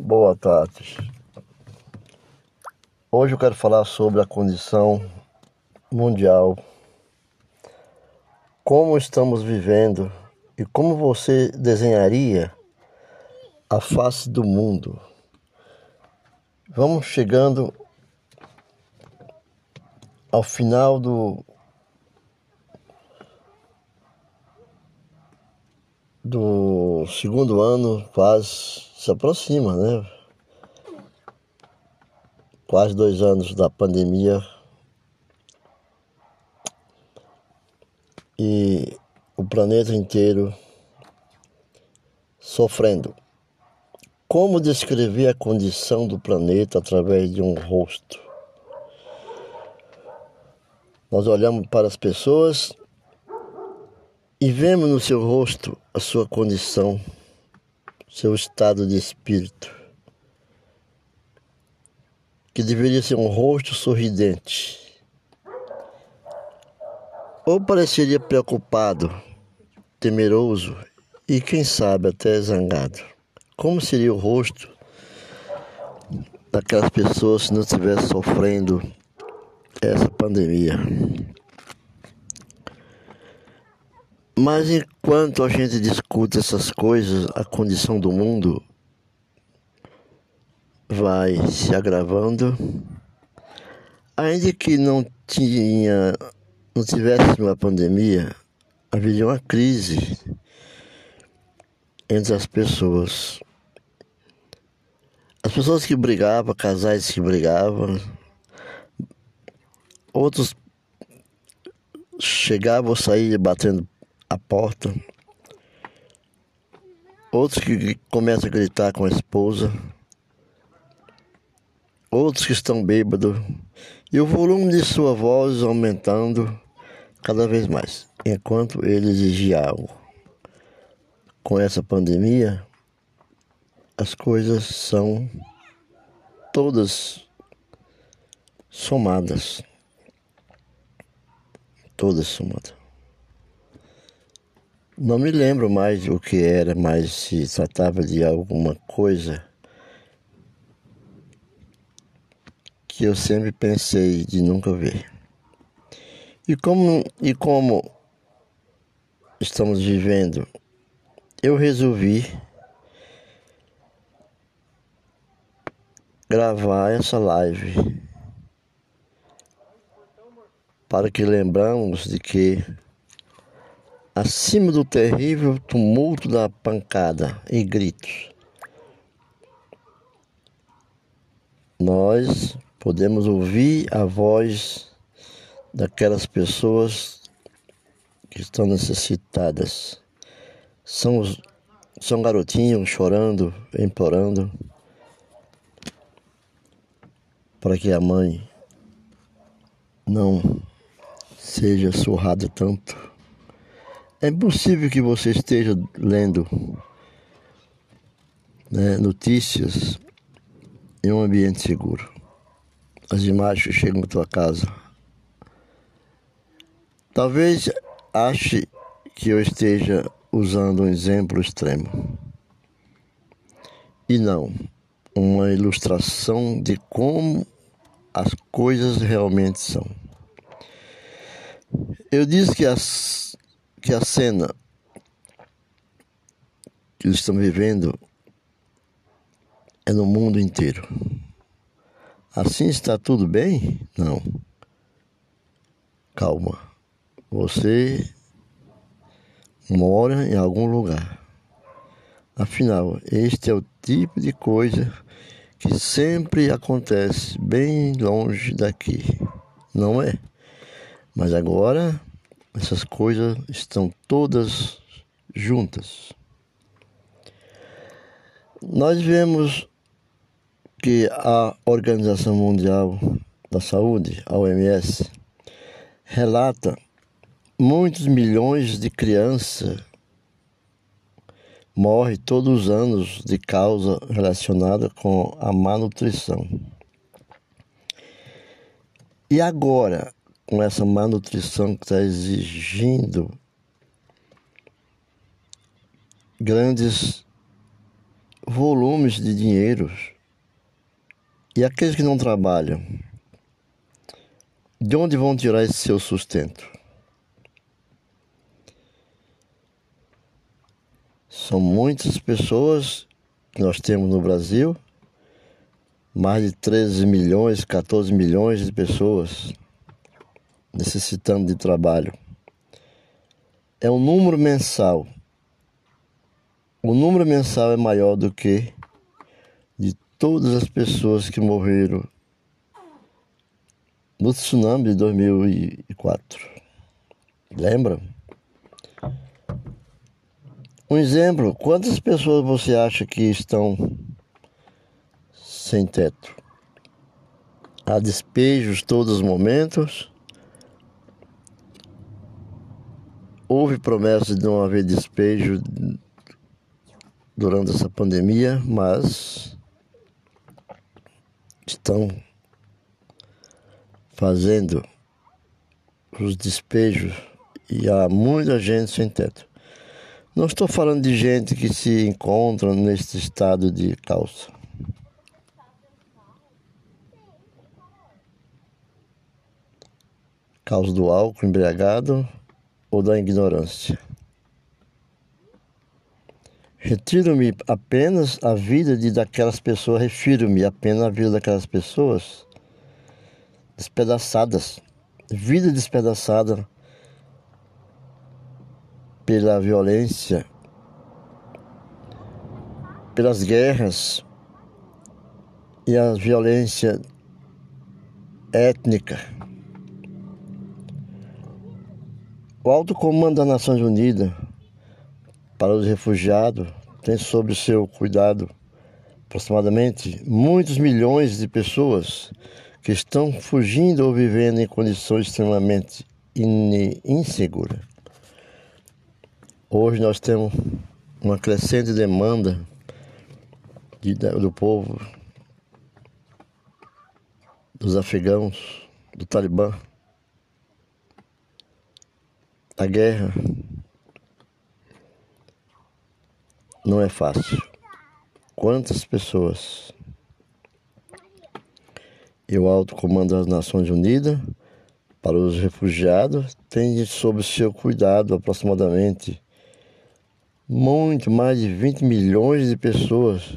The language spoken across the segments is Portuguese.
Boa tarde. Hoje eu quero falar sobre a condição mundial, como estamos vivendo e como você desenharia a face do mundo. Vamos chegando ao final do do segundo ano quase se aproxima, né? Quase dois anos da pandemia e o planeta inteiro sofrendo. Como descrever a condição do planeta através de um rosto? Nós olhamos para as pessoas e vemos no seu rosto a sua condição, seu estado de espírito, que deveria ser um rosto sorridente, ou pareceria preocupado, temeroso e, quem sabe, até zangado. Como seria o rosto daquelas pessoas se não estivesse sofrendo essa pandemia? Mas enquanto a gente discute essas coisas, a condição do mundo vai se agravando, ainda que não tinha, não tivesse uma pandemia, haveria uma crise entre as pessoas. As pessoas que brigavam, casais que brigavam, outros chegavam saíam batendo a porta. Outros que começam a gritar com a esposa. Outros que estão bêbados. E o volume de sua voz aumentando cada vez mais, enquanto eles vigiavam. Com essa pandemia, as coisas são todas somadas. Todas somadas. Não me lembro mais o que era, mas se tratava de alguma coisa que eu sempre pensei de nunca ver. E como, e como estamos vivendo, eu resolvi gravar essa live para que lembramos de que acima do terrível tumulto da pancada e gritos. Nós podemos ouvir a voz daquelas pessoas que estão necessitadas. São, os, são garotinhos chorando, implorando para que a mãe não seja surrada tanto. É impossível que você esteja lendo né, notícias em um ambiente seguro. As imagens chegam à tua casa. Talvez ache que eu esteja usando um exemplo extremo. E não, uma ilustração de como as coisas realmente são. Eu disse que as que a cena que estamos vivendo é no mundo inteiro. Assim está tudo bem? Não. Calma. Você mora em algum lugar. Afinal, este é o tipo de coisa que sempre acontece bem longe daqui, não é? Mas agora essas coisas estão todas juntas. Nós vemos que a Organização Mundial da Saúde, a OMS, relata muitos milhões de crianças morrem todos os anos de causa relacionada com a má nutrição. E agora, com essa má nutrição que está exigindo grandes volumes de dinheiro. E aqueles que não trabalham, de onde vão tirar esse seu sustento? São muitas pessoas que nós temos no Brasil, mais de 13 milhões, 14 milhões de pessoas necessitando de trabalho. É um número mensal o número mensal é maior do que de todas as pessoas que morreram no tsunami de 2004. Lembra? Um exemplo: quantas pessoas você acha que estão sem teto? Há despejos todos os momentos. Houve promessa de não haver despejo durante essa pandemia, mas estão fazendo os despejos e há muita gente sem teto. Não estou falando de gente que se encontra nesse estado de calça. Causa do álcool embriagado ou da ignorância. Retiro-me apenas a vida de daquelas pessoas, refiro-me apenas à vida daquelas pessoas despedaçadas, vida despedaçada pela violência, pelas guerras e a violência étnica. O alto comando das Nações Unidas para os refugiados tem sob seu cuidado aproximadamente muitos milhões de pessoas que estão fugindo ou vivendo em condições extremamente inseguras. Hoje nós temos uma crescente demanda de, do povo, dos afegãos, do Talibã, a guerra não é fácil. Quantas pessoas e o alto comando das Nações Unidas para os refugiados tem sob seu cuidado aproximadamente muito mais de 20 milhões de pessoas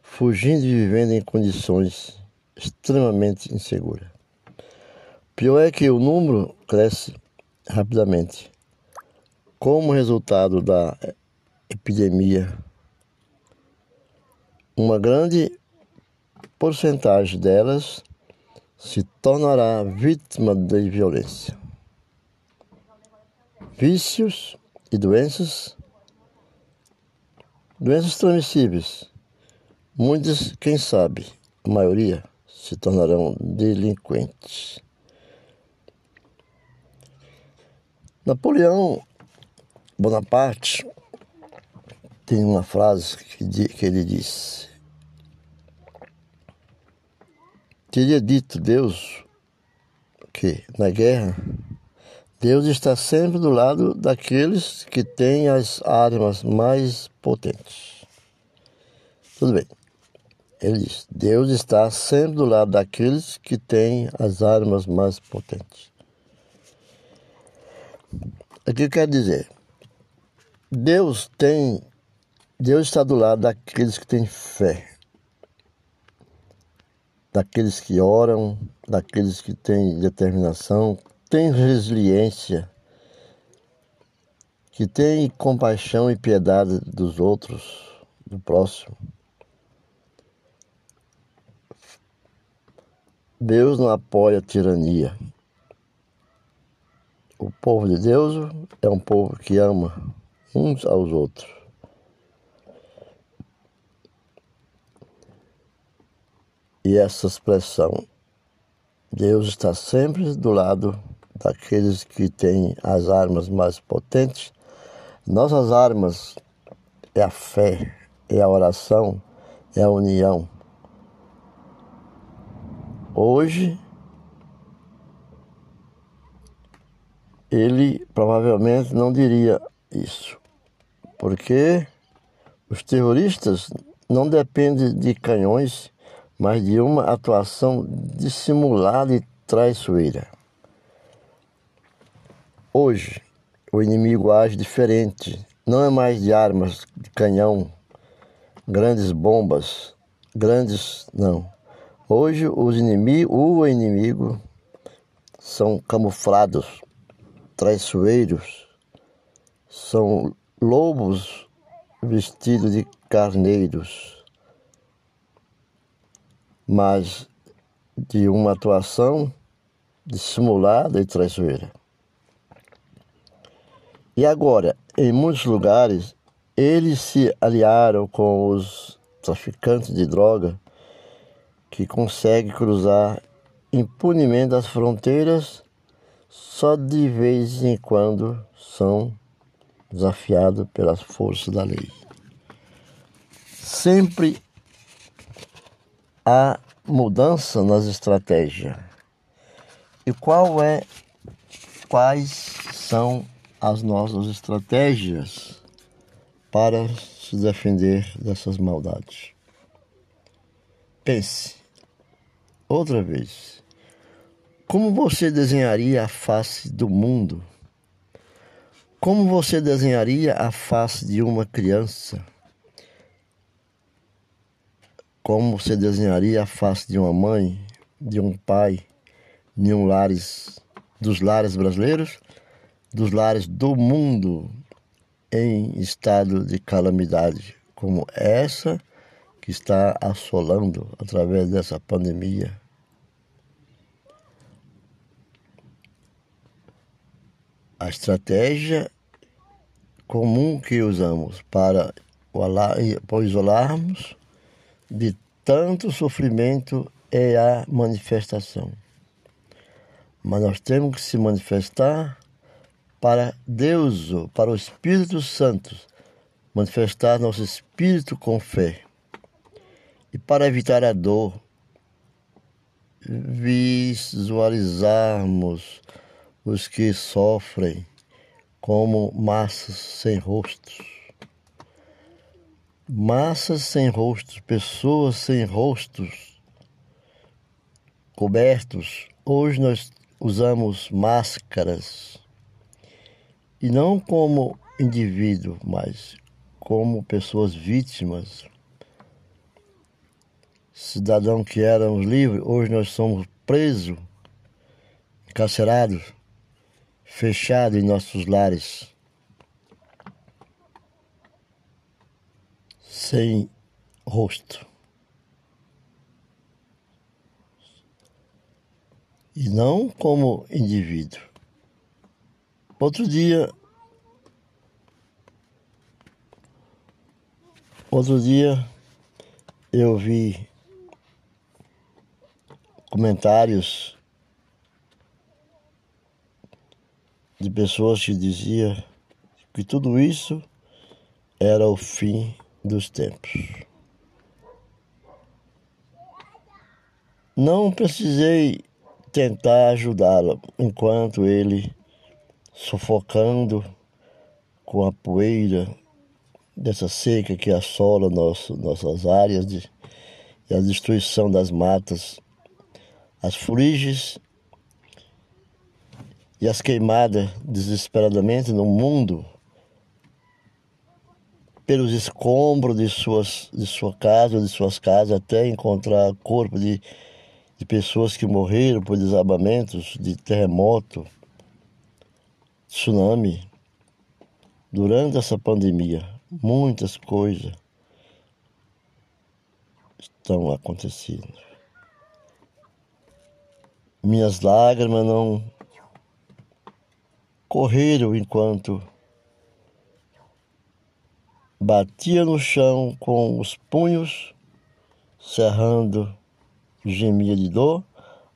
fugindo e vivendo em condições extremamente inseguras. Pior é que o número cresce rapidamente. Como resultado da epidemia, uma grande porcentagem delas se tornará vítima de violência. Vícios e doenças, doenças transmissíveis. Muitas, quem sabe, a maioria, se tornarão delinquentes. Napoleão Bonaparte tem uma frase que, que ele disse: Teria dito Deus que na guerra Deus está sempre do lado daqueles que têm as armas mais potentes. Tudo bem. Ele diz: Deus está sempre do lado daqueles que têm as armas mais potentes. O que quer dizer? Deus tem Deus está do lado daqueles que têm fé, daqueles que oram, daqueles que têm determinação, têm resiliência, que têm compaixão e piedade dos outros, do próximo. Deus não apoia a tirania. O povo de Deus é um povo que ama uns aos outros. E essa expressão, Deus está sempre do lado daqueles que têm as armas mais potentes. Nossas armas é a fé, é a oração, é a união. Hoje, ele provavelmente não diria isso, porque Os terroristas não dependem de canhões, mas de uma atuação dissimulada e traiçoeira. Hoje, o inimigo age diferente. Não é mais de armas de canhão, grandes bombas, grandes. Não. Hoje, os inimigos, o inimigo são camuflados, traiçoeiros, são lobos vestidos de carneiros, mas de uma atuação dissimulada e traiçoeira. E agora, em muitos lugares, eles se aliaram com os traficantes de droga que conseguem cruzar impunemente as fronteiras só de vez em quando são desafiados pelas forças da lei. Sempre há mudança nas estratégias. E qual é quais são as nossas estratégias para se defender dessas maldades? Pense outra vez. Como você desenharia a face do mundo? Como você desenharia a face de uma criança? Como você desenharia a face de uma mãe, de um pai, de um lares, dos lares brasileiros, dos lares do mundo em estado de calamidade como essa que está assolando através dessa pandemia a estratégia comum que usamos para o isolarmos de tanto sofrimento é a manifestação. Mas nós temos que se manifestar para Deus, para o Espírito Santo, manifestar nosso espírito com fé. E para evitar a dor, visualizarmos os que sofrem como massas sem rostos. Massas sem rostos, pessoas sem rostos, cobertos. Hoje nós usamos máscaras e não como indivíduo, mas como pessoas vítimas. Cidadão que éramos livres, hoje nós somos presos, encarcerados fechado em nossos lares, sem rosto. E não como indivíduo. Outro dia, outro dia eu vi comentários de pessoas que diziam que tudo isso era o fim dos tempos. Não precisei tentar ajudá-lo enquanto ele, sufocando com a poeira dessa seca que assola nosso, nossas áreas de, e a destruição das matas, as fuligens e as queimadas desesperadamente no mundo pelos escombros de, suas, de sua casa, de suas casas, até encontrar corpo de, de pessoas que morreram por desabamentos, de terremoto, tsunami. Durante essa pandemia, muitas coisas estão acontecendo. Minhas lágrimas não correram enquanto batia no chão com os punhos, cerrando, gemia de dor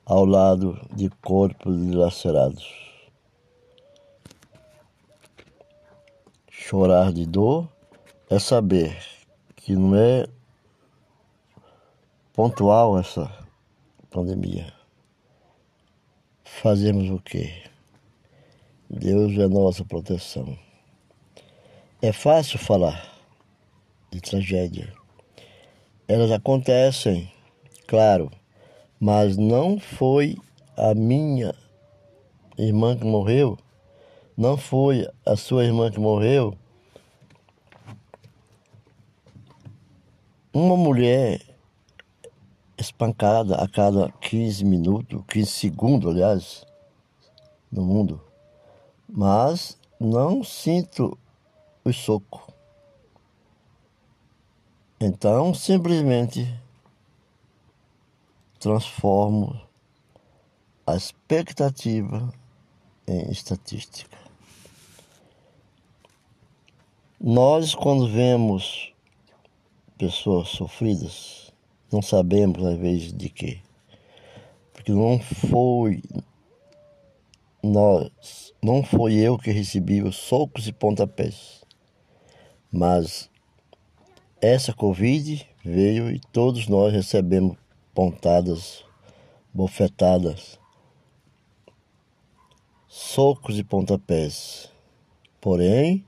ao lado de corpos dilacerados. Chorar de dor é saber que não é pontual essa pandemia. Fazemos o quê? Deus é nossa proteção. É fácil falar, de tragédia. Elas acontecem, claro, mas não foi a minha irmã que morreu, não foi a sua irmã que morreu. Uma mulher espancada a cada 15 minutos, 15 segundos, aliás, no mundo. Mas não sinto o soco. Então, simplesmente transformo a expectativa em estatística. Nós, quando vemos pessoas sofridas, não sabemos às vezes de quê. Porque não foi nós, não foi eu que recebi os socos e pontapés, mas essa Covid veio e todos nós recebemos pontadas, bofetadas, socos e pontapés. Porém,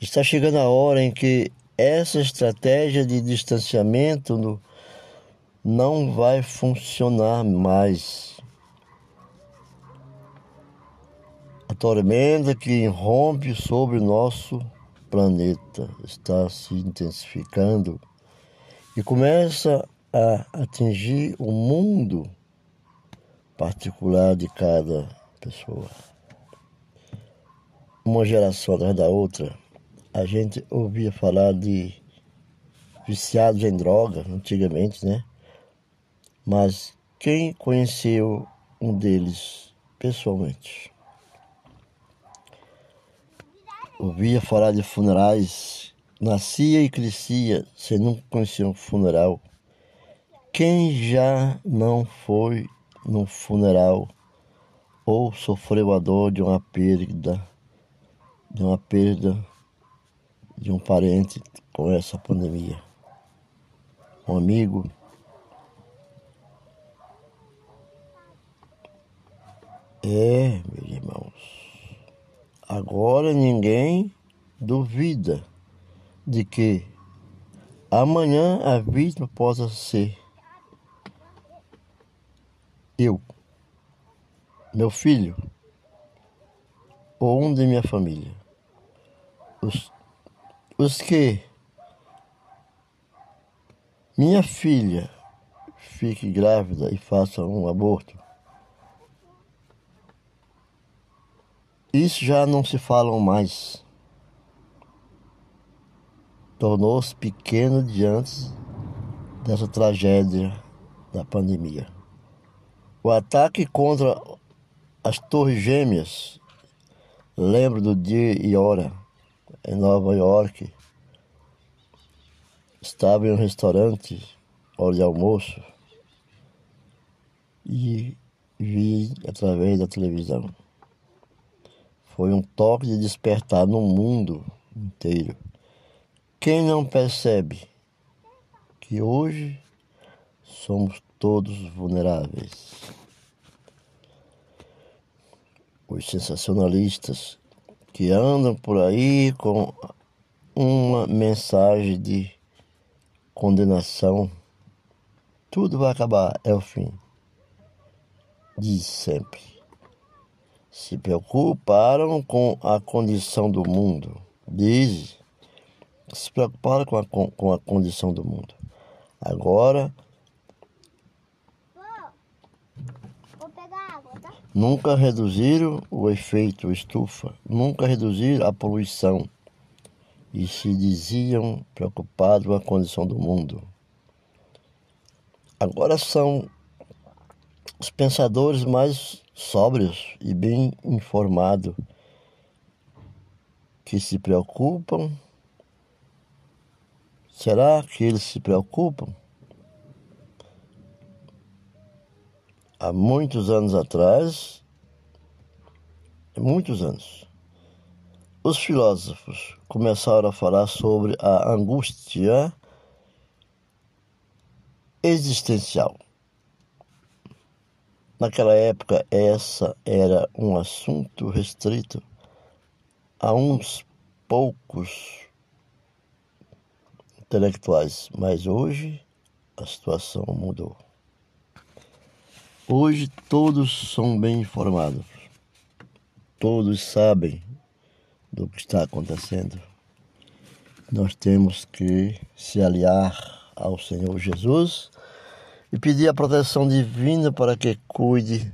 está chegando a hora em que essa estratégia de distanciamento não vai funcionar mais. A tormenta que rompe sobre o nosso planeta está se intensificando e começa a atingir o mundo particular de cada pessoa. Uma geração atrás da outra, a gente ouvia falar de viciados em droga antigamente, né? Mas quem conheceu um deles pessoalmente? Ouvia falar de funerais, nascia e crescia sem nunca conhecer um funeral. Quem já não foi no funeral ou sofreu a dor de uma perda, de uma perda de um parente com essa pandemia? Um amigo. É, agora ninguém duvida de que amanhã a vítima possa ser eu, meu filho ou um de minha família. Os, os que minha filha fique grávida e faça um aborto. Isso já não se falam mais. Tornou-se pequeno diante dessa tragédia da pandemia. O ataque contra as Torres Gêmeas, lembro do dia e hora, em Nova York. Estava em um restaurante, hora de almoço, e vi através da televisão. Foi um toque de despertar no mundo inteiro. Quem não percebe que hoje somos todos vulneráveis. Os sensacionalistas que andam por aí com uma mensagem de condenação, tudo vai acabar, é o fim. Diz sempre. Se preocuparam com a condição do mundo. Diz. Se preocuparam com a, com a condição do mundo. Agora Nunca reduziram o efeito estufa, nunca reduziram a poluição e se diziam preocupados com a condição do mundo. Agora são os pensadores mais sóbrios e bem informados que se preocupam. Será que eles se preocupam? há muitos anos atrás, muitos anos, os filósofos começaram a falar sobre a angústia existencial. Naquela época, essa era um assunto restrito a uns poucos intelectuais, mas hoje a situação mudou. Hoje todos são bem informados, todos sabem do que está acontecendo. Nós temos que se aliar ao Senhor Jesus e pedir a proteção divina para que cuide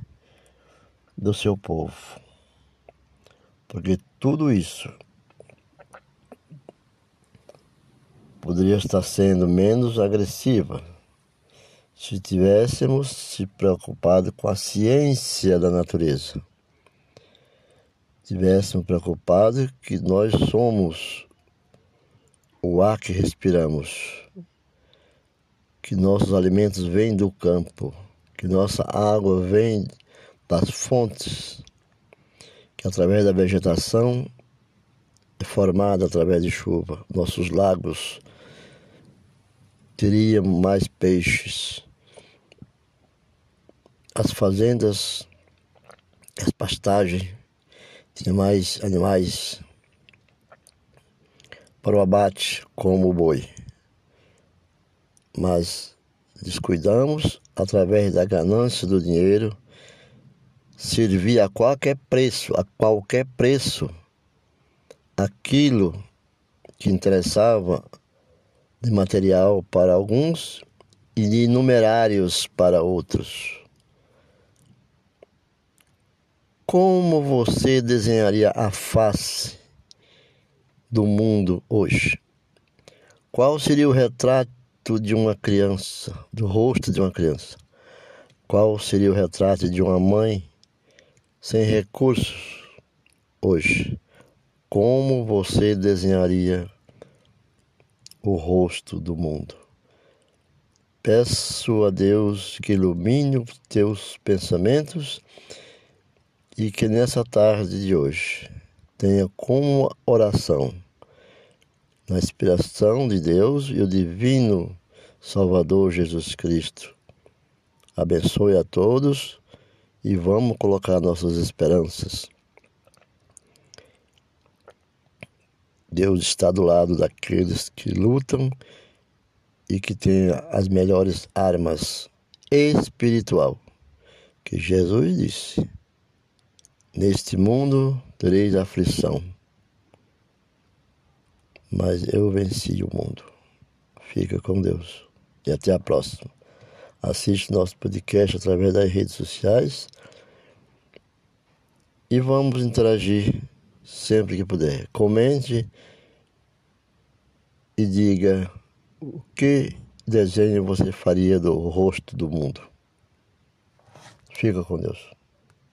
do seu povo. Porque tudo isso poderia estar sendo menos agressiva se tivéssemos se preocupado com a ciência da natureza. Tivéssemos preocupado que nós somos o ar que respiramos, que nossos alimentos vêm do campo, que nossa água vem das fontes, que através da vegetação é formada através de chuva, nossos lagos teriam mais peixes as fazendas, as pastagens, tinha mais animais para o abate, como o boi. Mas descuidamos, através da ganância do dinheiro, servir a qualquer preço, a qualquer preço, aquilo que interessava de material para alguns e de numerários para outros. Como você desenharia a face do mundo hoje? Qual seria o retrato de uma criança, do rosto de uma criança? Qual seria o retrato de uma mãe sem recursos hoje? Como você desenharia o rosto do mundo? Peço a Deus que ilumine os teus pensamentos e que nessa tarde de hoje tenha como oração na inspiração de Deus e o divino Salvador Jesus Cristo. Abençoe a todos e vamos colocar nossas esperanças. Deus está do lado daqueles que lutam e que têm as melhores armas espiritual que Jesus disse. Neste mundo tereis aflição, mas eu venci o mundo. Fica com Deus e até a próxima. Assiste nosso podcast através das redes sociais e vamos interagir sempre que puder. Comente e diga o que desenho você faria do rosto do mundo. Fica com Deus.